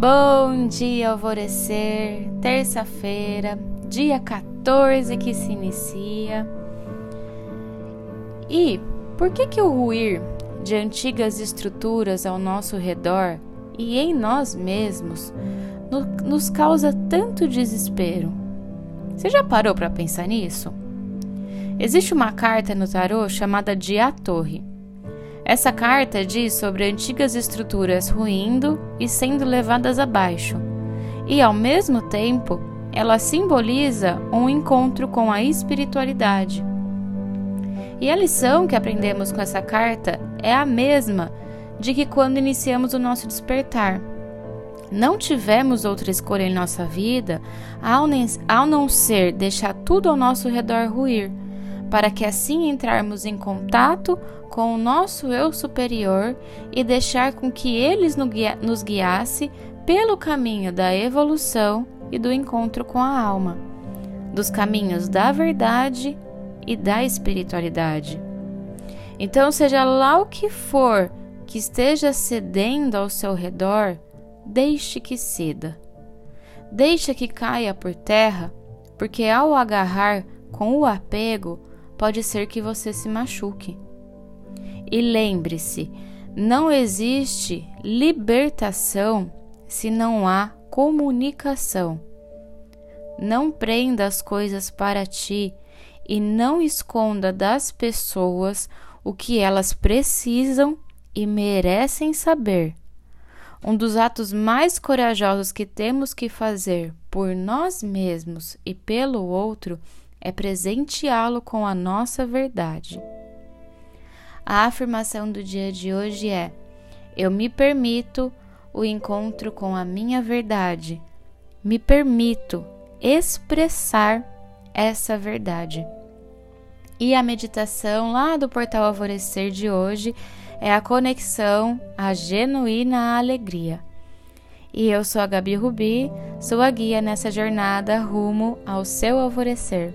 Bom dia, alvorecer, terça-feira, dia 14 que se inicia. E por que que o ruir de antigas estruturas ao nosso redor e em nós mesmos no, nos causa tanto desespero? Você já parou para pensar nisso? Existe uma carta no tarô chamada de A Torre. Essa carta diz sobre antigas estruturas ruindo e sendo levadas abaixo, e ao mesmo tempo ela simboliza um encontro com a espiritualidade. E a lição que aprendemos com essa carta é a mesma de que quando iniciamos o nosso despertar. Não tivemos outra escolha em nossa vida ao não ser deixar tudo ao nosso redor ruir para que assim entrarmos em contato com o nosso eu superior e deixar com que eles nos guiasse pelo caminho da evolução e do encontro com a alma, dos caminhos da verdade e da espiritualidade. Então, seja lá o que for que esteja cedendo ao seu redor, deixe que ceda. Deixe que caia por terra, porque ao agarrar com o apego, pode ser que você se machuque. E lembre-se, não existe libertação se não há comunicação. Não prenda as coisas para ti e não esconda das pessoas o que elas precisam e merecem saber. Um dos atos mais corajosos que temos que fazer por nós mesmos e pelo outro é presenteá-lo com a nossa verdade. A afirmação do dia de hoje é: Eu me permito o encontro com a minha verdade, me permito expressar essa verdade. E a meditação lá do portal Alvorecer de hoje é a conexão à genuína alegria. E eu sou a Gabi Rubi, sua guia nessa jornada rumo ao seu alvorecer.